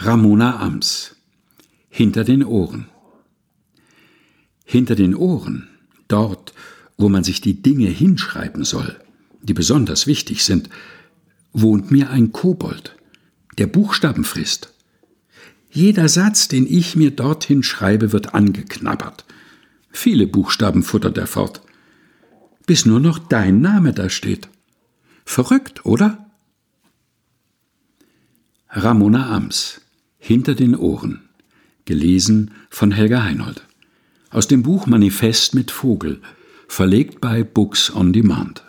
Ramona Ams Hinter den Ohren Hinter den Ohren, dort, wo man sich die Dinge hinschreiben soll, die besonders wichtig sind, wohnt mir ein Kobold, der Buchstaben frisst. Jeder Satz, den ich mir dorthin schreibe, wird angeknabbert. Viele Buchstaben futtert er fort, bis nur noch dein Name da steht. Verrückt, oder? Ramona Ams Hinter den Ohren. Gelesen von Helga Heinold. Aus dem Buch Manifest mit Vogel, verlegt bei Books on Demand.